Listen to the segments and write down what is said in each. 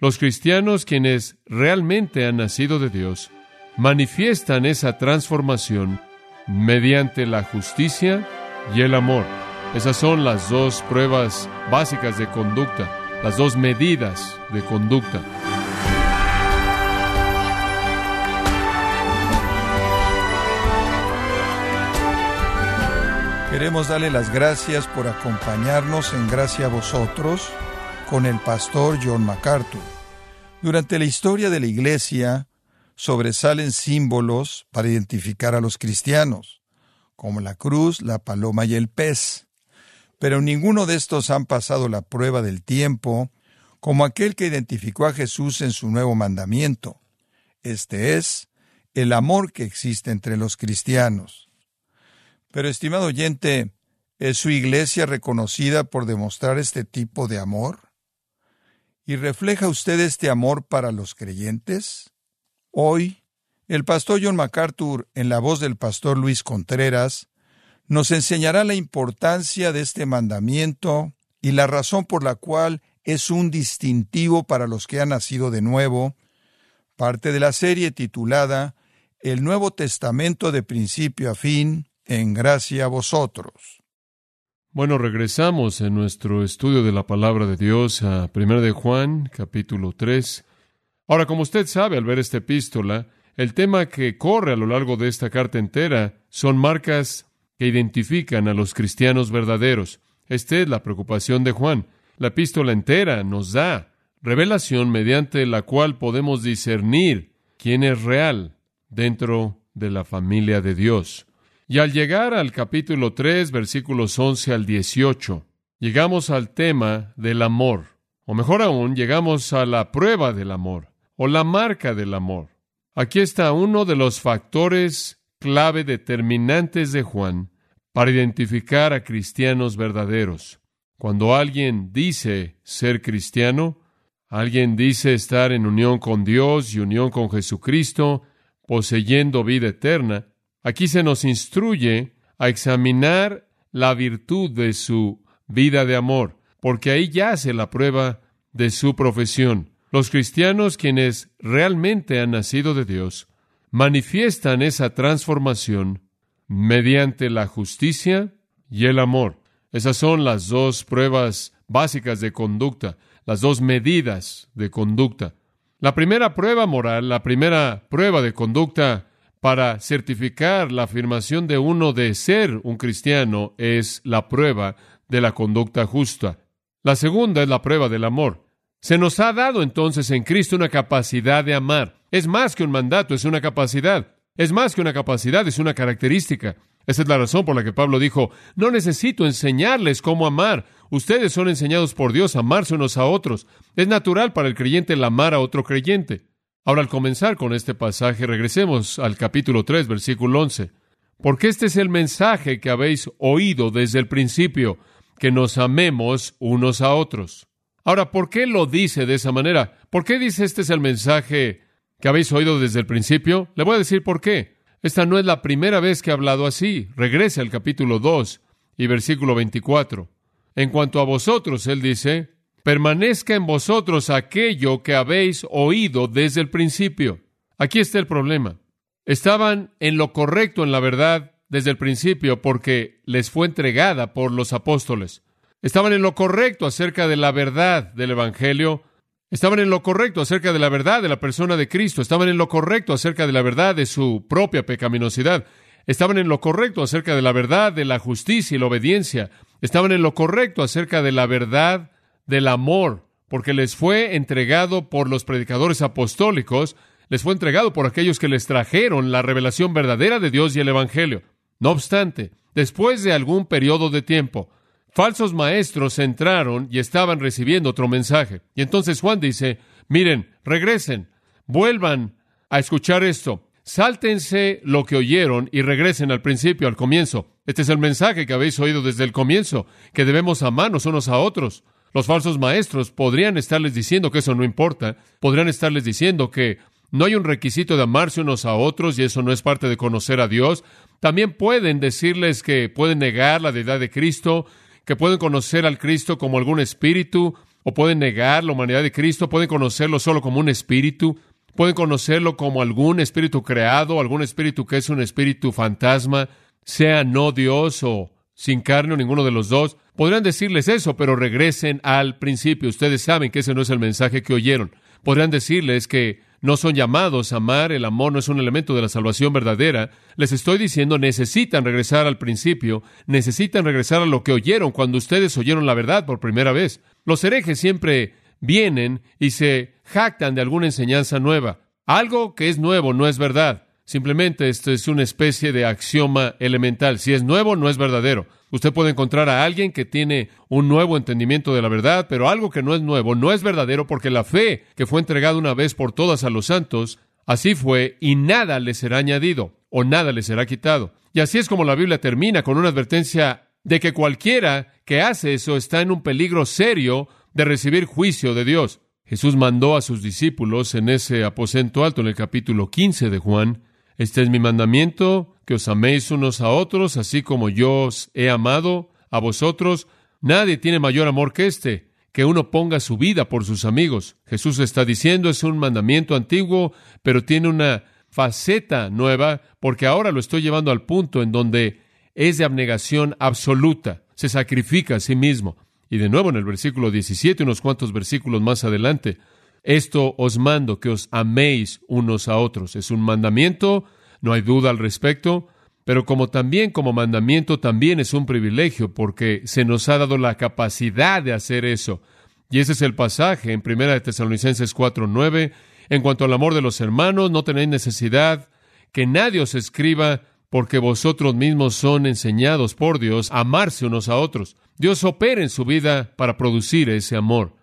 Los cristianos quienes realmente han nacido de Dios manifiestan esa transformación mediante la justicia y el amor. Esas son las dos pruebas básicas de conducta, las dos medidas de conducta. Queremos darle las gracias por acompañarnos en Gracia a vosotros con el pastor John MacArthur. Durante la historia de la Iglesia sobresalen símbolos para identificar a los cristianos, como la cruz, la paloma y el pez. Pero ninguno de estos han pasado la prueba del tiempo, como aquel que identificó a Jesús en su nuevo mandamiento. Este es el amor que existe entre los cristianos. Pero, estimado oyente, ¿es su iglesia reconocida por demostrar este tipo de amor? ¿Y refleja usted este amor para los creyentes? Hoy, el pastor John MacArthur, en la voz del pastor Luis Contreras, nos enseñará la importancia de este mandamiento y la razón por la cual es un distintivo para los que han nacido de nuevo, parte de la serie titulada El Nuevo Testamento de principio a fin, en gracia a vosotros. Bueno, regresamos en nuestro estudio de la palabra de Dios a 1 de Juan, capítulo 3. Ahora, como usted sabe al ver esta epístola, el tema que corre a lo largo de esta carta entera son marcas que identifican a los cristianos verdaderos. Esta es la preocupación de Juan. La epístola entera nos da revelación mediante la cual podemos discernir quién es real dentro de la familia de Dios. Y al llegar al capítulo 3, versículos 11 al 18, llegamos al tema del amor, o mejor aún, llegamos a la prueba del amor, o la marca del amor. Aquí está uno de los factores clave determinantes de Juan para identificar a cristianos verdaderos. Cuando alguien dice ser cristiano, alguien dice estar en unión con Dios y unión con Jesucristo, poseyendo vida eterna, Aquí se nos instruye a examinar la virtud de su vida de amor, porque ahí yace la prueba de su profesión. Los cristianos quienes realmente han nacido de Dios manifiestan esa transformación mediante la justicia y el amor. Esas son las dos pruebas básicas de conducta, las dos medidas de conducta. La primera prueba moral, la primera prueba de conducta para certificar la afirmación de uno de ser un cristiano es la prueba de la conducta justa. La segunda es la prueba del amor. Se nos ha dado entonces en Cristo una capacidad de amar. Es más que un mandato, es una capacidad. Es más que una capacidad, es una característica. Esa es la razón por la que Pablo dijo, no necesito enseñarles cómo amar. Ustedes son enseñados por Dios a amarse unos a otros. Es natural para el creyente el amar a otro creyente. Ahora, al comenzar con este pasaje, regresemos al capítulo 3, versículo 11. Porque este es el mensaje que habéis oído desde el principio, que nos amemos unos a otros. Ahora, ¿por qué lo dice de esa manera? ¿Por qué dice este es el mensaje que habéis oído desde el principio? Le voy a decir por qué. Esta no es la primera vez que ha hablado así. Regrese al capítulo 2 y versículo 24. En cuanto a vosotros, él dice, permanezca en vosotros aquello que habéis oído desde el principio. Aquí está el problema. Estaban en lo correcto en la verdad desde el principio porque les fue entregada por los apóstoles. Estaban en lo correcto acerca de la verdad del Evangelio. Estaban en lo correcto acerca de la verdad de la persona de Cristo. Estaban en lo correcto acerca de la verdad de su propia pecaminosidad. Estaban en lo correcto acerca de la verdad de la justicia y la obediencia. Estaban en lo correcto acerca de la verdad del amor, porque les fue entregado por los predicadores apostólicos, les fue entregado por aquellos que les trajeron la revelación verdadera de Dios y el Evangelio. No obstante, después de algún periodo de tiempo, falsos maestros entraron y estaban recibiendo otro mensaje. Y entonces Juan dice, miren, regresen, vuelvan a escuchar esto, sáltense lo que oyeron y regresen al principio, al comienzo. Este es el mensaje que habéis oído desde el comienzo, que debemos amarnos unos a otros. Los falsos maestros podrían estarles diciendo que eso no importa, podrían estarles diciendo que no hay un requisito de amarse unos a otros y eso no es parte de conocer a Dios. También pueden decirles que pueden negar la deidad de Cristo, que pueden conocer al Cristo como algún espíritu o pueden negar la humanidad de Cristo, pueden conocerlo solo como un espíritu, pueden conocerlo como algún espíritu creado, algún espíritu que es un espíritu fantasma, sea no Dios o sin carne o ninguno de los dos. Podrían decirles eso, pero regresen al principio. Ustedes saben que ese no es el mensaje que oyeron. Podrían decirles que no son llamados a amar, el amor no es un elemento de la salvación verdadera. Les estoy diciendo, necesitan regresar al principio, necesitan regresar a lo que oyeron cuando ustedes oyeron la verdad por primera vez. Los herejes siempre vienen y se jactan de alguna enseñanza nueva. Algo que es nuevo no es verdad. Simplemente esto es una especie de axioma elemental. Si es nuevo, no es verdadero. Usted puede encontrar a alguien que tiene un nuevo entendimiento de la verdad, pero algo que no es nuevo no es verdadero porque la fe que fue entregada una vez por todas a los santos, así fue y nada le será añadido o nada le será quitado. Y así es como la Biblia termina con una advertencia de que cualquiera que hace eso está en un peligro serio de recibir juicio de Dios. Jesús mandó a sus discípulos en ese aposento alto en el capítulo 15 de Juan este es mi mandamiento, que os améis unos a otros, así como yo os he amado a vosotros. Nadie tiene mayor amor que este, que uno ponga su vida por sus amigos. Jesús está diciendo, es un mandamiento antiguo, pero tiene una faceta nueva, porque ahora lo estoy llevando al punto en donde es de abnegación absoluta, se sacrifica a sí mismo. Y de nuevo en el versículo 17, unos cuantos versículos más adelante, esto os mando, que os améis unos a otros. Es un mandamiento, no hay duda al respecto, pero como también como mandamiento también es un privilegio porque se nos ha dado la capacidad de hacer eso. Y ese es el pasaje en 1 de Tesalonicenses 4:9, en cuanto al amor de los hermanos, no tenéis necesidad que nadie os escriba porque vosotros mismos son enseñados por Dios a amarse unos a otros. Dios opera en su vida para producir ese amor.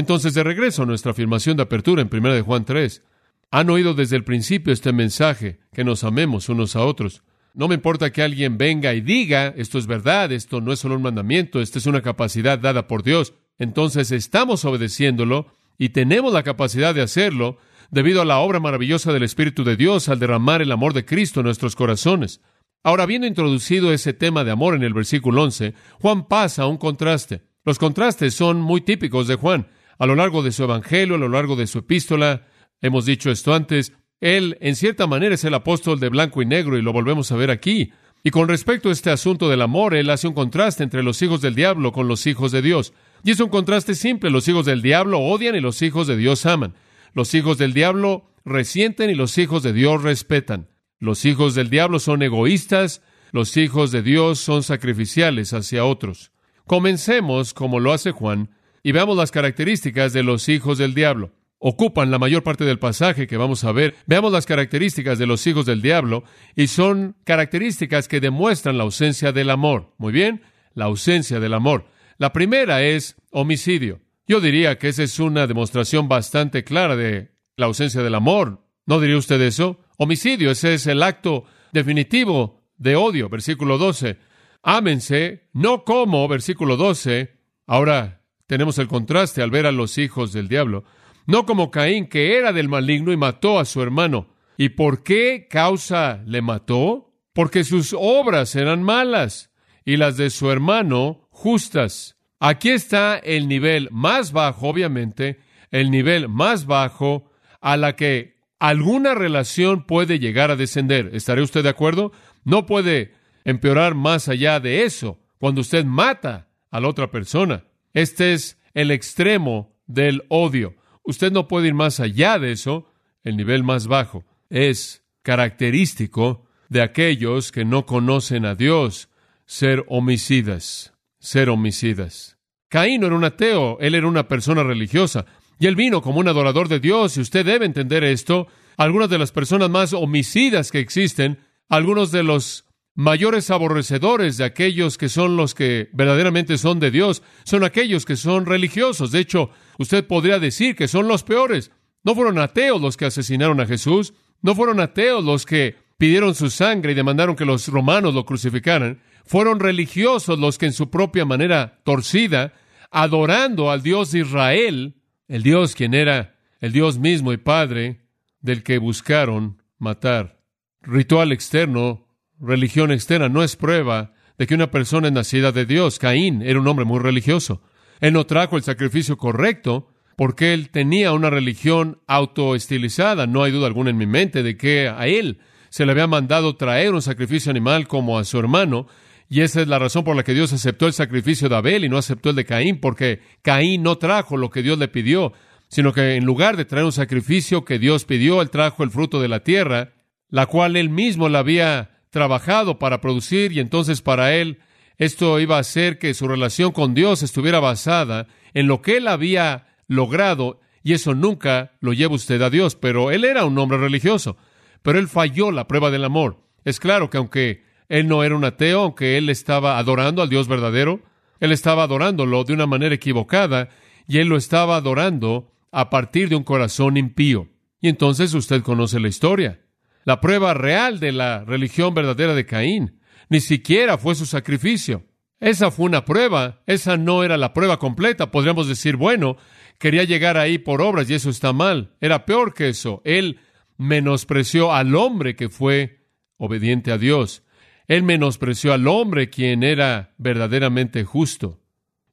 Entonces, de regreso a nuestra afirmación de apertura en 1 de Juan 3, han oído desde el principio este mensaje, que nos amemos unos a otros. No me importa que alguien venga y diga, esto es verdad, esto no es solo un mandamiento, esta es una capacidad dada por Dios. Entonces estamos obedeciéndolo y tenemos la capacidad de hacerlo debido a la obra maravillosa del Espíritu de Dios al derramar el amor de Cristo en nuestros corazones. Ahora, habiendo introducido ese tema de amor en el versículo 11, Juan pasa a un contraste. Los contrastes son muy típicos de Juan a lo largo de su evangelio, a lo largo de su epístola. Hemos dicho esto antes. Él, en cierta manera, es el apóstol de blanco y negro y lo volvemos a ver aquí. Y con respecto a este asunto del amor, él hace un contraste entre los hijos del diablo con los hijos de Dios. Y es un contraste simple. Los hijos del diablo odian y los hijos de Dios aman. Los hijos del diablo resienten y los hijos de Dios respetan. Los hijos del diablo son egoístas, los hijos de Dios son sacrificiales hacia otros. Comencemos, como lo hace Juan, y veamos las características de los hijos del diablo. Ocupan la mayor parte del pasaje que vamos a ver. Veamos las características de los hijos del diablo y son características que demuestran la ausencia del amor. Muy bien, la ausencia del amor. La primera es homicidio. Yo diría que esa es una demostración bastante clara de la ausencia del amor. ¿No diría usted eso? Homicidio, ese es el acto definitivo de odio. Versículo 12. Ámense, no como, versículo 12. Ahora, tenemos el contraste al ver a los hijos del diablo, no como Caín, que era del maligno y mató a su hermano. ¿Y por qué causa le mató? Porque sus obras eran malas y las de su hermano justas. Aquí está el nivel más bajo, obviamente, el nivel más bajo a la que alguna relación puede llegar a descender. ¿Estaré usted de acuerdo? No puede empeorar más allá de eso cuando usted mata a la otra persona. Este es el extremo del odio. Usted no puede ir más allá de eso. El nivel más bajo es característico de aquellos que no conocen a Dios, ser homicidas, ser homicidas. Caín no era un ateo, él era una persona religiosa, y él vino como un adorador de Dios, y usted debe entender esto. Algunas de las personas más homicidas que existen, algunos de los mayores aborrecedores de aquellos que son los que verdaderamente son de Dios, son aquellos que son religiosos. De hecho, usted podría decir que son los peores. No fueron ateos los que asesinaron a Jesús, no fueron ateos los que pidieron su sangre y demandaron que los romanos lo crucificaran, fueron religiosos los que en su propia manera torcida, adorando al Dios de Israel, el Dios quien era el Dios mismo y Padre, del que buscaron matar. Ritual externo religión externa no es prueba de que una persona es nacida de Dios. Caín era un hombre muy religioso. Él no trajo el sacrificio correcto porque él tenía una religión autoestilizada. No hay duda alguna en mi mente de que a él se le había mandado traer un sacrificio animal como a su hermano, y esa es la razón por la que Dios aceptó el sacrificio de Abel y no aceptó el de Caín, porque Caín no trajo lo que Dios le pidió, sino que en lugar de traer un sacrificio que Dios pidió, él trajo el fruto de la tierra, la cual él mismo la había trabajado para producir, y entonces para él esto iba a hacer que su relación con Dios estuviera basada en lo que él había logrado, y eso nunca lo lleva usted a Dios, pero él era un hombre religioso, pero él falló la prueba del amor. Es claro que aunque él no era un ateo, aunque él estaba adorando al Dios verdadero. Él estaba adorándolo de una manera equivocada y él lo estaba adorando a partir de un corazón impío. Y entonces usted conoce la historia. La prueba real de la religión verdadera de Caín ni siquiera fue su sacrificio. Esa fue una prueba, esa no era la prueba completa. Podríamos decir, bueno, quería llegar ahí por obras y eso está mal. Era peor que eso. Él menospreció al hombre que fue obediente a Dios. Él menospreció al hombre quien era verdaderamente justo.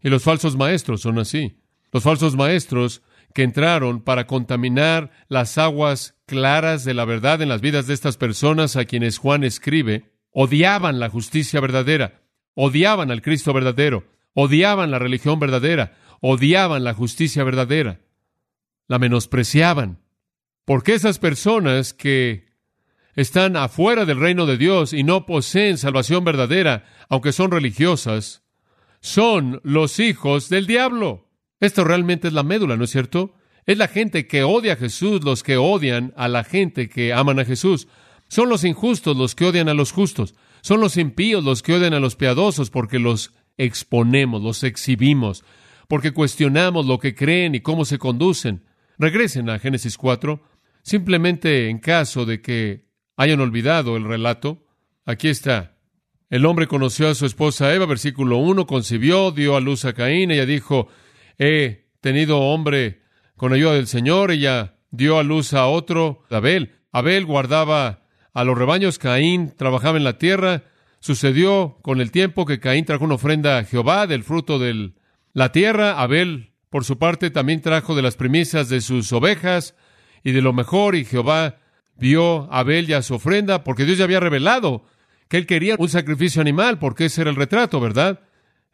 Y los falsos maestros son así. Los falsos maestros que entraron para contaminar las aguas claras de la verdad en las vidas de estas personas a quienes Juan escribe, odiaban la justicia verdadera, odiaban al Cristo verdadero, odiaban la religión verdadera, odiaban la justicia verdadera, la menospreciaban. Porque esas personas que están afuera del reino de Dios y no poseen salvación verdadera, aunque son religiosas, son los hijos del diablo. Esto realmente es la médula, ¿no es cierto? Es la gente que odia a Jesús, los que odian a la gente que aman a Jesús. Son los injustos los que odian a los justos. Son los impíos los que odian a los piadosos porque los exponemos, los exhibimos, porque cuestionamos lo que creen y cómo se conducen. Regresen a Génesis 4, simplemente en caso de que hayan olvidado el relato. Aquí está. El hombre conoció a su esposa Eva, versículo 1, concibió, dio a luz a Caín, ella dijo, he tenido hombre con ayuda del Señor, ella dio a luz a otro, Abel. Abel guardaba a los rebaños, Caín trabajaba en la tierra. Sucedió con el tiempo que Caín trajo una ofrenda a Jehová del fruto de la tierra. Abel, por su parte, también trajo de las primicias de sus ovejas y de lo mejor, y Jehová vio a Abel y a su ofrenda, porque Dios ya había revelado que él quería un sacrificio animal, porque ese era el retrato, ¿verdad?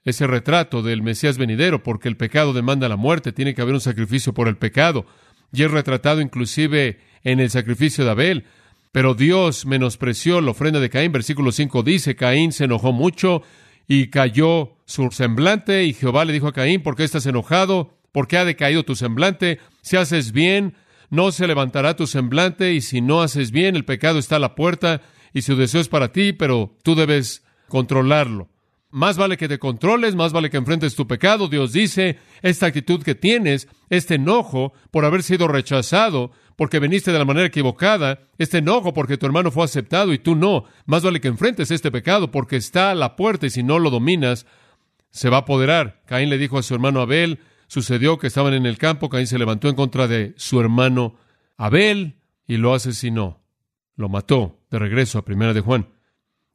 Ese retrato del Mesías venidero, porque el pecado demanda la muerte, tiene que haber un sacrificio por el pecado, y es retratado inclusive en el sacrificio de Abel. Pero Dios menospreció la ofrenda de Caín, versículo 5 dice, Caín se enojó mucho y cayó su semblante, y Jehová le dijo a Caín, ¿por qué estás enojado? ¿Por qué ha decaído tu semblante? Si haces bien, no se levantará tu semblante y si no haces bien, el pecado está a la puerta y su deseo es para ti, pero tú debes controlarlo. Más vale que te controles, más vale que enfrentes tu pecado. Dios dice, esta actitud que tienes, este enojo por haber sido rechazado, porque viniste de la manera equivocada, este enojo porque tu hermano fue aceptado y tú no, más vale que enfrentes este pecado porque está a la puerta y si no lo dominas, se va a apoderar. Caín le dijo a su hermano Abel, Sucedió que estaban en el campo, Caín se levantó en contra de su hermano Abel y lo asesinó. Lo mató de regreso a Primera de Juan.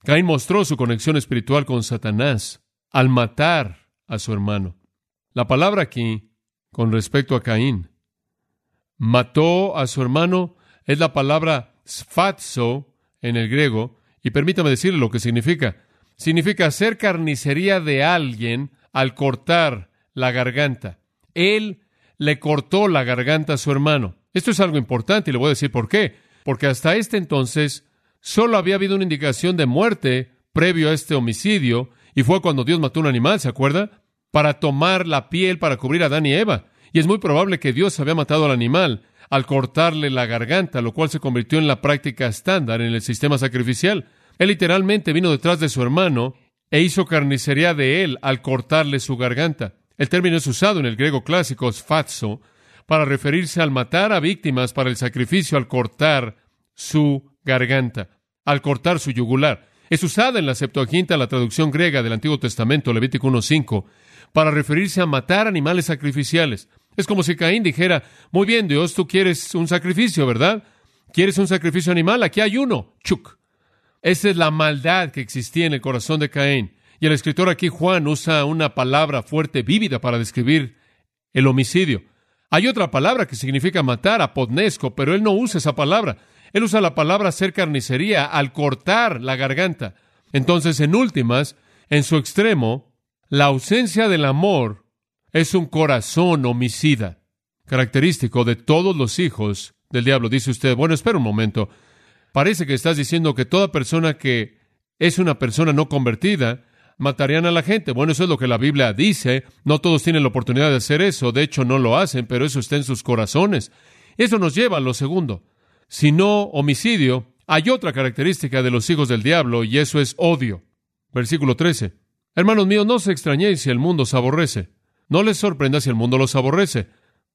Caín mostró su conexión espiritual con Satanás al matar a su hermano. La palabra aquí, con respecto a Caín, mató a su hermano, es la palabra sfatzo en el griego, y permítame decirle lo que significa. Significa hacer carnicería de alguien al cortar la garganta. Él le cortó la garganta a su hermano. Esto es algo importante y le voy a decir por qué. Porque hasta este entonces solo había habido una indicación de muerte previo a este homicidio y fue cuando Dios mató un animal, ¿se acuerda? Para tomar la piel para cubrir a Adán y Eva. Y es muy probable que Dios había matado al animal al cortarle la garganta, lo cual se convirtió en la práctica estándar en el sistema sacrificial. Él literalmente vino detrás de su hermano e hizo carnicería de él al cortarle su garganta. El término es usado en el griego clásico sfatso para referirse al matar a víctimas para el sacrificio al cortar su garganta, al cortar su yugular. Es usada en la Septuaginta, la traducción griega del Antiguo Testamento, Levítico 1.5, para referirse a matar animales sacrificiales. Es como si Caín dijera, muy bien, Dios, tú quieres un sacrificio, ¿verdad? ¿Quieres un sacrificio animal? Aquí hay uno. Chuk. Esa es la maldad que existía en el corazón de Caín. Y el escritor aquí, Juan, usa una palabra fuerte, vívida, para describir el homicidio. Hay otra palabra que significa matar, apodnesco, pero él no usa esa palabra. Él usa la palabra hacer carnicería al cortar la garganta. Entonces, en últimas, en su extremo, la ausencia del amor es un corazón homicida, característico de todos los hijos del diablo. Dice usted, bueno, espera un momento. Parece que estás diciendo que toda persona que es una persona no convertida matarían a la gente. Bueno, eso es lo que la Biblia dice. No todos tienen la oportunidad de hacer eso. De hecho, no lo hacen, pero eso está en sus corazones. Eso nos lleva a lo segundo. Si no homicidio, hay otra característica de los hijos del diablo y eso es odio. Versículo 13. Hermanos míos, no se extrañéis si el mundo os aborrece. No les sorprenda si el mundo los aborrece.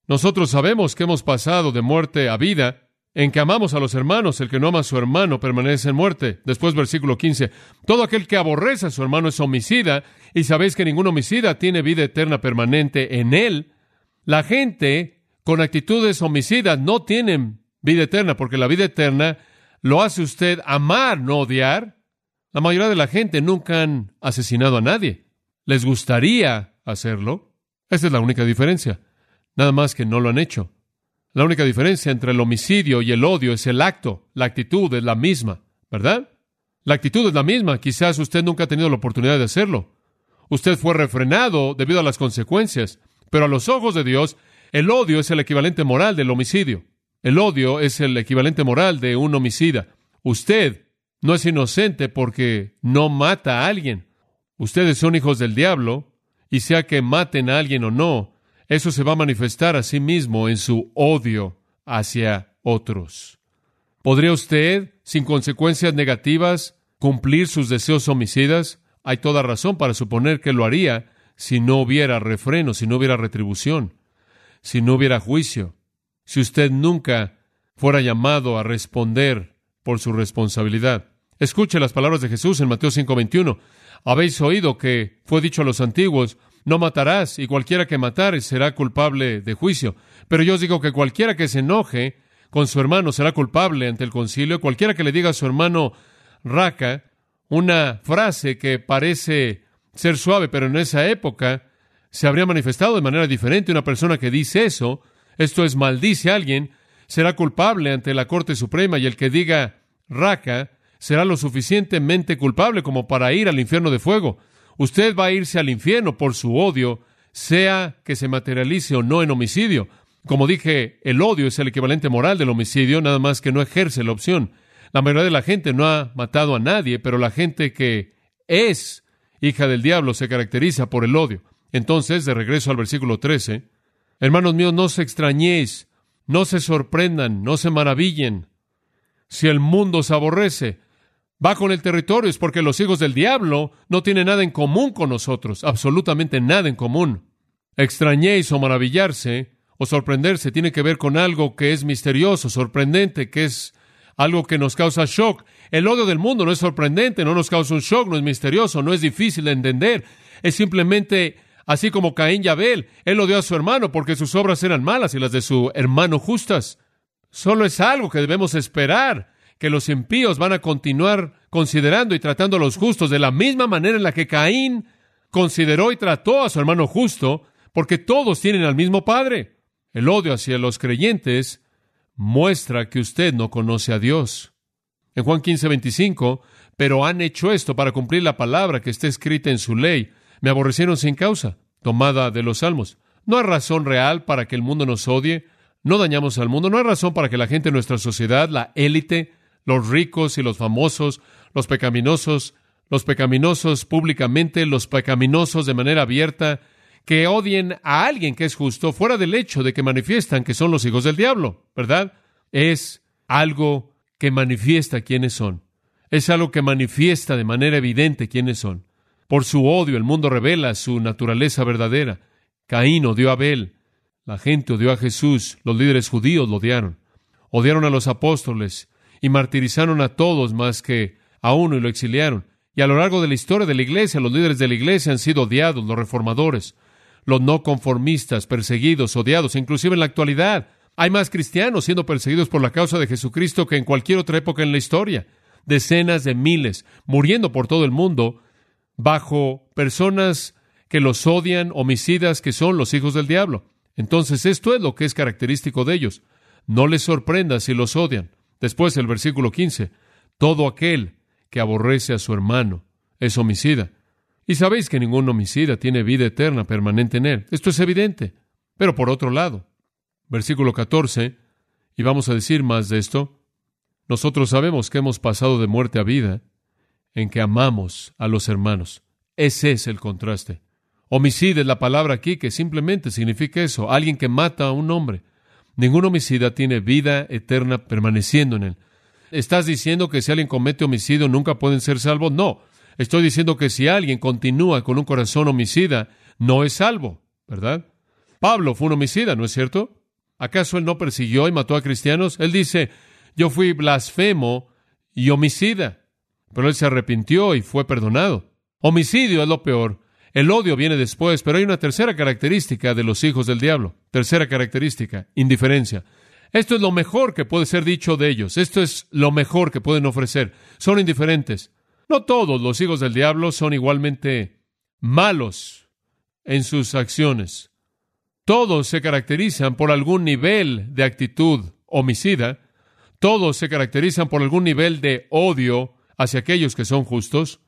Nosotros sabemos que hemos pasado de muerte a vida en que amamos a los hermanos, el que no ama a su hermano permanece en muerte. Después, versículo 15, todo aquel que aborrece a su hermano es homicida, y sabéis que ningún homicida tiene vida eterna permanente en él. La gente con actitudes homicidas no tienen vida eterna, porque la vida eterna lo hace usted amar, no odiar. La mayoría de la gente nunca han asesinado a nadie. Les gustaría hacerlo. Esa es la única diferencia. Nada más que no lo han hecho. La única diferencia entre el homicidio y el odio es el acto. La actitud es la misma, ¿verdad? La actitud es la misma. Quizás usted nunca ha tenido la oportunidad de hacerlo. Usted fue refrenado debido a las consecuencias. Pero a los ojos de Dios, el odio es el equivalente moral del homicidio. El odio es el equivalente moral de un homicida. Usted no es inocente porque no mata a alguien. Ustedes son hijos del diablo, y sea que maten a alguien o no, eso se va a manifestar a sí mismo en su odio hacia otros. ¿Podría usted, sin consecuencias negativas, cumplir sus deseos homicidas? Hay toda razón para suponer que lo haría si no hubiera refreno, si no hubiera retribución, si no hubiera juicio, si usted nunca fuera llamado a responder por su responsabilidad. Escuche las palabras de Jesús en Mateo 5:21. Habéis oído que fue dicho a los antiguos, no matarás, y cualquiera que matare será culpable de juicio. Pero yo os digo que cualquiera que se enoje con su hermano será culpable ante el concilio. Cualquiera que le diga a su hermano raca, una frase que parece ser suave, pero en esa época se habría manifestado de manera diferente. Una persona que dice eso, esto es maldice a alguien, será culpable ante la Corte Suprema y el que diga raca será lo suficientemente culpable como para ir al infierno de fuego. Usted va a irse al infierno por su odio, sea que se materialice o no en homicidio. Como dije, el odio es el equivalente moral del homicidio, nada más que no ejerce la opción. La mayoría de la gente no ha matado a nadie, pero la gente que es hija del diablo se caracteriza por el odio. Entonces, de regreso al versículo 13, hermanos míos, no se extrañéis, no se sorprendan, no se maravillen. Si el mundo os aborrece, va con el territorio es porque los hijos del diablo no tienen nada en común con nosotros, absolutamente nada en común. Extrañéis o maravillarse o sorprenderse tiene que ver con algo que es misterioso, sorprendente, que es algo que nos causa shock. El odio del mundo no es sorprendente, no nos causa un shock, no es misterioso, no es difícil de entender. Es simplemente así como Caín y Abel. Él odió a su hermano porque sus obras eran malas y las de su hermano justas. Solo es algo que debemos esperar que los impíos van a continuar considerando y tratando a los justos de la misma manera en la que Caín consideró y trató a su hermano justo, porque todos tienen al mismo Padre. El odio hacia los creyentes muestra que usted no conoce a Dios. En Juan 15, 25, pero han hecho esto para cumplir la palabra que está escrita en su ley. Me aborrecieron sin causa, tomada de los salmos. No hay razón real para que el mundo nos odie. No dañamos al mundo. No hay razón para que la gente de nuestra sociedad, la élite, los ricos y los famosos, los pecaminosos, los pecaminosos públicamente, los pecaminosos de manera abierta, que odien a alguien que es justo, fuera del hecho de que manifiestan que son los hijos del diablo, ¿verdad? Es algo que manifiesta quiénes son. Es algo que manifiesta de manera evidente quiénes son. Por su odio el mundo revela su naturaleza verdadera. Caín odió a Abel, la gente odió a Jesús, los líderes judíos lo odiaron. Odiaron a los apóstoles y martirizaron a todos más que a uno y lo exiliaron. Y a lo largo de la historia de la iglesia, los líderes de la iglesia han sido odiados, los reformadores, los no conformistas, perseguidos, odiados, inclusive en la actualidad. Hay más cristianos siendo perseguidos por la causa de Jesucristo que en cualquier otra época en la historia. Decenas de miles muriendo por todo el mundo bajo personas que los odian, homicidas que son los hijos del diablo. Entonces esto es lo que es característico de ellos. No les sorprenda si los odian. Después el versículo 15, todo aquel que aborrece a su hermano es homicida. Y sabéis que ningún homicida tiene vida eterna permanente en él. Esto es evidente. Pero por otro lado, versículo 14, y vamos a decir más de esto, nosotros sabemos que hemos pasado de muerte a vida en que amamos a los hermanos. Ese es el contraste. Homicida es la palabra aquí que simplemente significa eso, alguien que mata a un hombre. Ningún homicida tiene vida eterna permaneciendo en él. ¿Estás diciendo que si alguien comete homicidio nunca pueden ser salvos? No. Estoy diciendo que si alguien continúa con un corazón homicida, no es salvo, ¿verdad? Pablo fue un homicida, ¿no es cierto? ¿Acaso él no persiguió y mató a cristianos? Él dice, yo fui blasfemo y homicida, pero él se arrepintió y fue perdonado. Homicidio es lo peor. El odio viene después, pero hay una tercera característica de los hijos del diablo. Tercera característica, indiferencia. Esto es lo mejor que puede ser dicho de ellos. Esto es lo mejor que pueden ofrecer. Son indiferentes. No todos los hijos del diablo son igualmente malos en sus acciones. Todos se caracterizan por algún nivel de actitud homicida. Todos se caracterizan por algún nivel de odio hacia aquellos que son justos.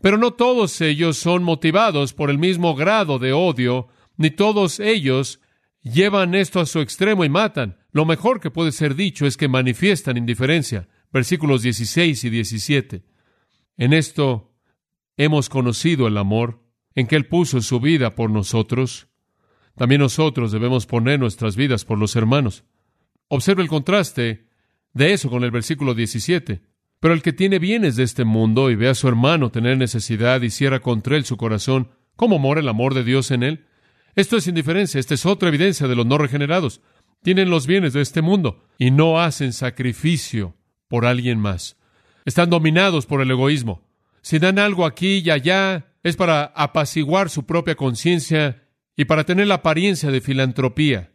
Pero no todos ellos son motivados por el mismo grado de odio, ni todos ellos llevan esto a su extremo y matan. Lo mejor que puede ser dicho es que manifiestan indiferencia. Versículos 16 y 17. En esto hemos conocido el amor, en que Él puso su vida por nosotros. También nosotros debemos poner nuestras vidas por los hermanos. Observe el contraste de eso con el versículo 17. Pero el que tiene bienes de este mundo y ve a su hermano tener necesidad y cierra contra él su corazón, ¿cómo mora el amor de Dios en él? Esto es indiferencia, esta es otra evidencia de los no regenerados. Tienen los bienes de este mundo y no hacen sacrificio por alguien más. Están dominados por el egoísmo. Si dan algo aquí y allá, es para apaciguar su propia conciencia y para tener la apariencia de filantropía.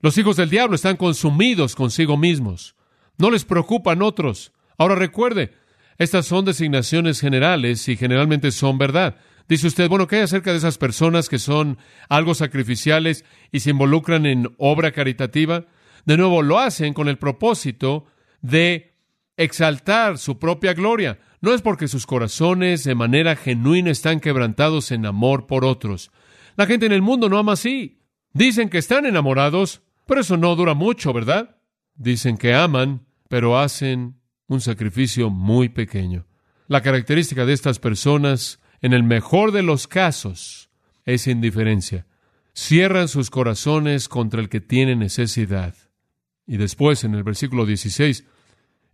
Los hijos del diablo están consumidos consigo mismos. No les preocupan otros. Ahora recuerde, estas son designaciones generales y generalmente son verdad. Dice usted, bueno, ¿qué hay acerca de esas personas que son algo sacrificiales y se involucran en obra caritativa? De nuevo, lo hacen con el propósito de exaltar su propia gloria. No es porque sus corazones de manera genuina están quebrantados en amor por otros. La gente en el mundo no ama así. Dicen que están enamorados, pero eso no dura mucho, ¿verdad? Dicen que aman, pero hacen un sacrificio muy pequeño. La característica de estas personas, en el mejor de los casos, es indiferencia. Cierran sus corazones contra el que tiene necesidad. Y después, en el versículo 16,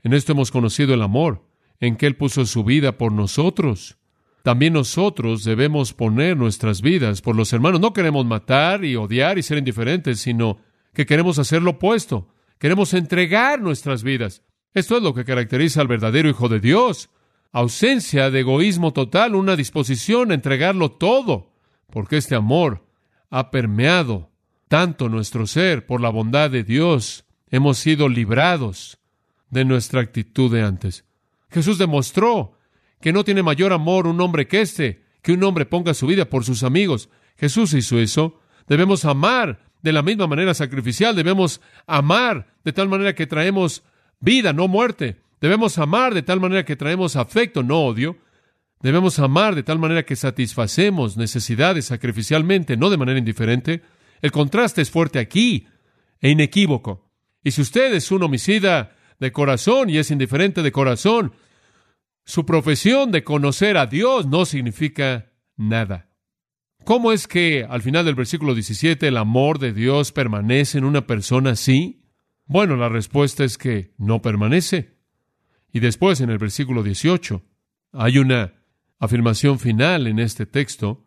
en esto hemos conocido el amor, en que Él puso su vida por nosotros. También nosotros debemos poner nuestras vidas por los hermanos. No queremos matar y odiar y ser indiferentes, sino que queremos hacer lo opuesto. Queremos entregar nuestras vidas. Esto es lo que caracteriza al verdadero Hijo de Dios. Ausencia de egoísmo total, una disposición a entregarlo todo, porque este amor ha permeado tanto nuestro ser por la bondad de Dios. Hemos sido librados de nuestra actitud de antes. Jesús demostró que no tiene mayor amor un hombre que este, que un hombre ponga su vida por sus amigos. Jesús hizo eso. Debemos amar de la misma manera sacrificial, debemos amar de tal manera que traemos vida, no muerte. Debemos amar de tal manera que traemos afecto, no odio. Debemos amar de tal manera que satisfacemos necesidades sacrificialmente, no de manera indiferente. El contraste es fuerte aquí e inequívoco. Y si usted es un homicida de corazón y es indiferente de corazón, su profesión de conocer a Dios no significa nada. ¿Cómo es que al final del versículo 17 el amor de Dios permanece en una persona así? Bueno, la respuesta es que no permanece. Y después en el versículo 18 hay una afirmación final en este texto,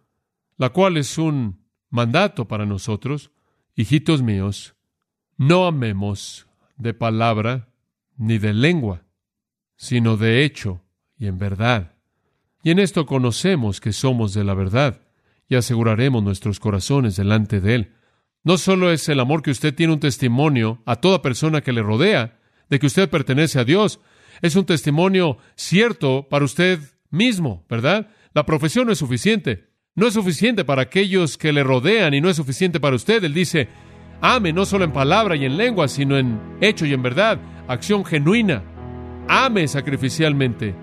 la cual es un mandato para nosotros, hijitos míos, no amemos de palabra ni de lengua, sino de hecho y en verdad. Y en esto conocemos que somos de la verdad y aseguraremos nuestros corazones delante de Él. No solo es el amor que usted tiene un testimonio a toda persona que le rodea de que usted pertenece a Dios, es un testimonio cierto para usted mismo, ¿verdad? La profesión no es suficiente. No es suficiente para aquellos que le rodean y no es suficiente para usted. Él dice, ame no solo en palabra y en lengua, sino en hecho y en verdad, acción genuina. Ame sacrificialmente.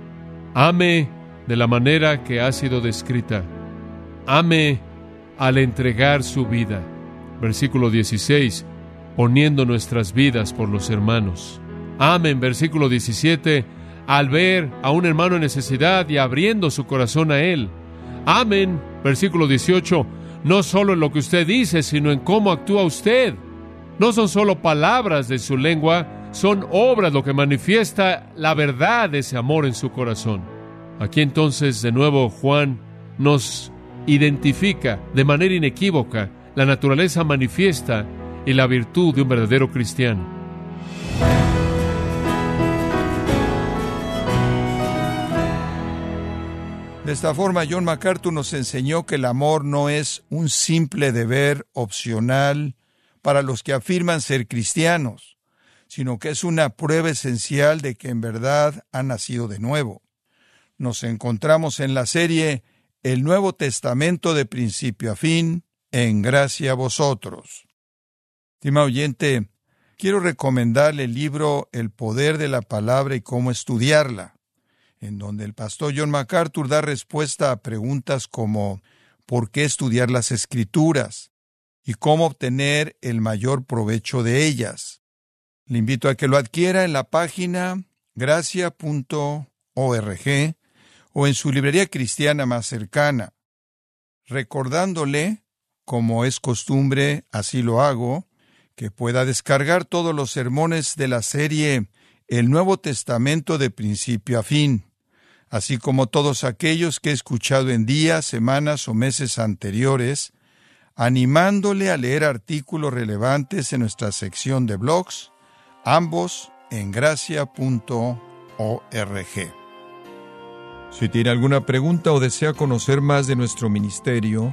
Ame de la manera que ha sido descrita. Ame al entregar su vida. Versículo 16, poniendo nuestras vidas por los hermanos. Ame en versículo 17, al ver a un hermano en necesidad y abriendo su corazón a él. Amén, versículo 18, no solo en lo que usted dice, sino en cómo actúa usted. No son solo palabras de su lengua, son obras lo que manifiesta la verdad de ese amor en su corazón. Aquí entonces de nuevo Juan nos identifica de manera inequívoca la naturaleza manifiesta y la virtud de un verdadero cristiano. De esta forma, John MacArthur nos enseñó que el amor no es un simple deber opcional para los que afirman ser cristianos, sino que es una prueba esencial de que en verdad han nacido de nuevo. Nos encontramos en la serie El Nuevo Testamento de principio a fin, en gracia a vosotros. Estima oyente, quiero recomendarle el libro El poder de la palabra y cómo estudiarla en donde el pastor John MacArthur da respuesta a preguntas como ¿por qué estudiar las escrituras? y cómo obtener el mayor provecho de ellas. Le invito a que lo adquiera en la página gracia.org o en su librería cristiana más cercana, recordándole, como es costumbre, así lo hago, que pueda descargar todos los sermones de la serie El Nuevo Testamento de principio a fin así como todos aquellos que he escuchado en días, semanas o meses anteriores, animándole a leer artículos relevantes en nuestra sección de blogs, ambos en gracia.org. Si tiene alguna pregunta o desea conocer más de nuestro ministerio,